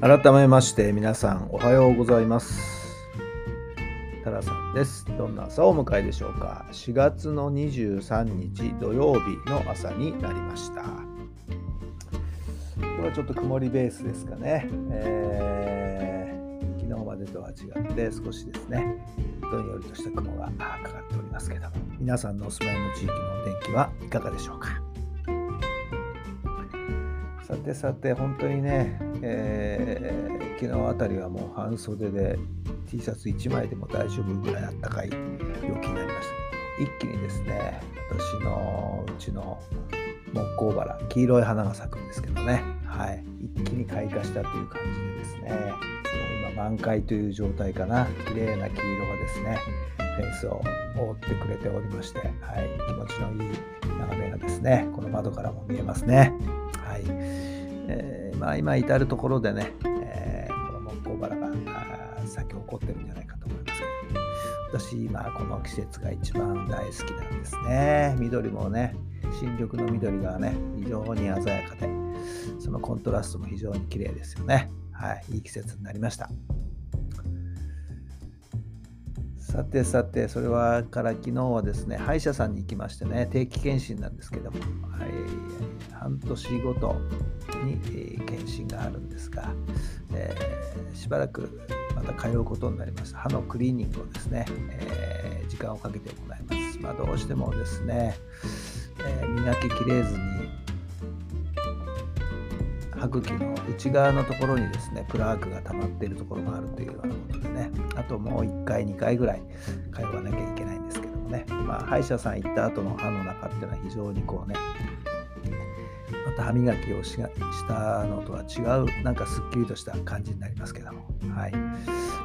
改めまして皆さんおはようございます。タラさんです。どんな朝をお迎えでしょうか。4月の23日土曜日の朝になりました。今日はちょっと曇りベースですかね、えー、昨日までとは違って少しですね。どんよりとした雲がかかっておりますけども皆さんのお住まいの地域のお天気はいかがでしょうか。さてさて、本当にね、えー、昨日あたりはもう半袖で T シャツ1枚でも大丈夫ぐらいあったかい陽気になりました、一気にですね、私のうちの木工バラ、黄色い花が咲くんですけどね、はい、一気に開花したという感じでですね、もう今満開という状態かな、綺麗な黄色がですね、フェンスを覆ってくれておりまして、はい、気持ちのいい眺めがですね、この窓からも見えますね。まあ、今至る所でね、えー、この木工バラが咲き誇ってるんじゃないかと思いますけど。私今この季節が一番大好きなんですね。緑もね新緑の緑がね非常に鮮やかでそのコントラストも非常に綺麗ですよね。はいいい季節になりました。さてさて、それはから昨日はですね、歯医者さんに行きましてね、定期検診なんですけども、はい、半年ごとに、えー、検診があるんですが、えー、しばらくまた通うことになりました。歯のクリーニングをですね、えー、時間をかけて行います。まあ、どうしてもですね、え磨ききれずに歯茎の内側のところにですねプラークが溜まっているところがあるというようなことでね。あともう1回2回ぐらい通わなきゃいけないんですけどもね。まあ歯医者さん行った後の歯の中っていうのは非常にこうねまた歯磨きをしたのとは違うなんかすっきりとした感じになりますけども。はい。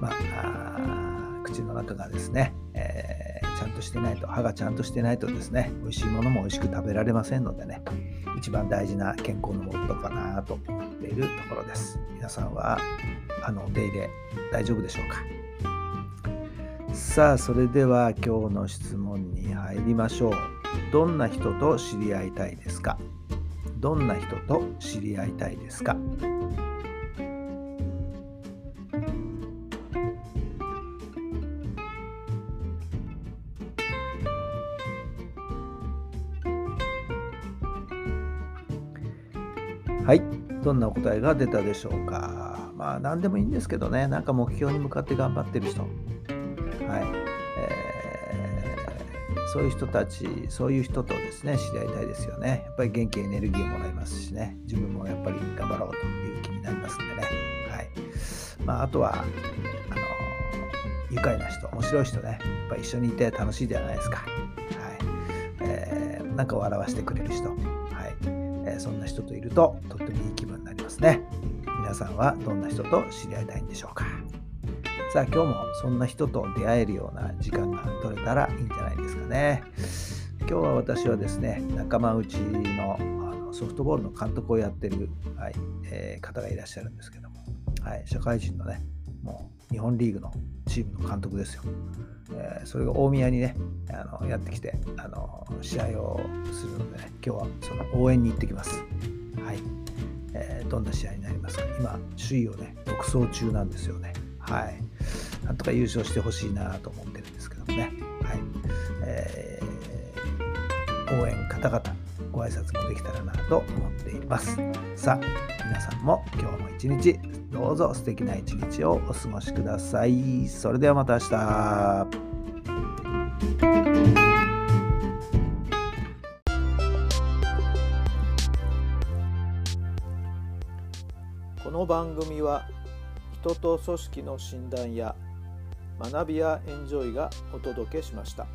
まあ口の中がですね、えー、ちゃんとしてないと歯がちゃんとしてないとですね美味しいものも美味しく食べられませんのでね一番大事な健康のもとかなと思っているところです。皆さんはあのお手入れ大丈夫でしょうか？さあそれでは今日の質問に入りましょう。どんな人と知り合いたいですか？どんな人と知り合いたいですか？はい。どんなお答えが出たでしょうか。まあ、何でもいいんですけどね、なんか目標に向かって頑張ってる人。はい。えー、そういう人たち、そういう人とですね、知り合いたいですよね。やっぱり元気、エネルギーをもらいますしね、自分もやっぱり頑張ろうという気になりますんでね。はい。まあ、あとは、あの、愉快な人、面白い人ね、やっぱ一緒にいて楽しいじゃないですか。はい。えー、なんか笑わせてくれる人。えそんな人といるととってもいい気分になりますね。皆さんはどんな人と知り合いたいんでしょうか？さあ今日もそんな人と出会えるような時間が取れたらいいんじゃないですかね。今日は私はですね仲間内のあのソフトボールの監督をやってる、はいえー、方がいらっしゃるんですけども、はい、社会人のねもう日本リーグのチームの監督ですよ。えー、それが大宮にね、あのやってきて、あの試合をするのでね、今日はその応援に行ってきます。はい。えー、どんな試合になりますか今、首位をね、独走中なんですよね。はい。なんとか優勝してほしいなと思ってるんですけどもね。はい。えー、応援方々、ご挨拶もできたらなと思っています。さあ、皆さんも今日も一日どうぞ素敵な一日をお過ごしください。それではまた明日。この番組は人と組織の診断や学びやエンジョイがお届けしました。